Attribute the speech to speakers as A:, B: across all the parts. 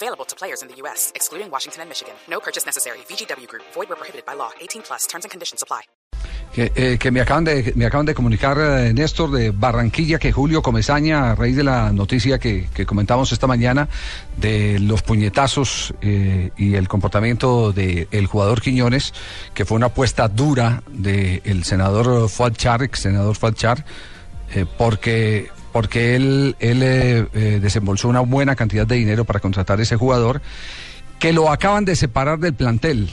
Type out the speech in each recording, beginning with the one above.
A: Available to players in the U.S., excluding Washington and Michigan. No purchase necessary. VGW Group. Void where prohibited by law. 18 plus. Terms and conditions apply.
B: Que, eh, me, acaban de, comunicar, eh, Néstor, de Barranquilla, que Julio Comesaña, a raíz de la noticia que, comentamos esta mañana de los puñetazos eh, y el comportamiento del jugador Quiñones, que fue una apuesta dura del senador Fuad ex senador eh, porque porque él, eh, eh, desembolsó una buena cantidad de dinero para contratar a ese jugador, que lo acaban de separar del plantel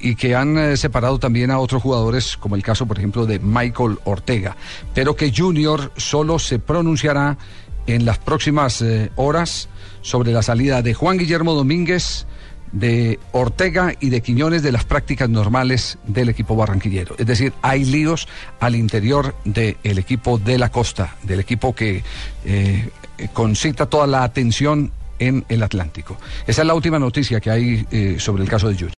B: y que han eh, separado también a otros jugadores, como el caso, por ejemplo, de Michael Ortega, pero que Junior solo se pronunciará en las próximas horas sobre la salida de Juan Guillermo Domínguez, de Ortega y de Quiñones de las prácticas normales del equipo barranquillero. Es decir, hay líos al interior del equipo de la costa, del equipo que eh, toda la atención en el Atlántico. Esa es la última noticia que hay eh, sobre el caso de Junior.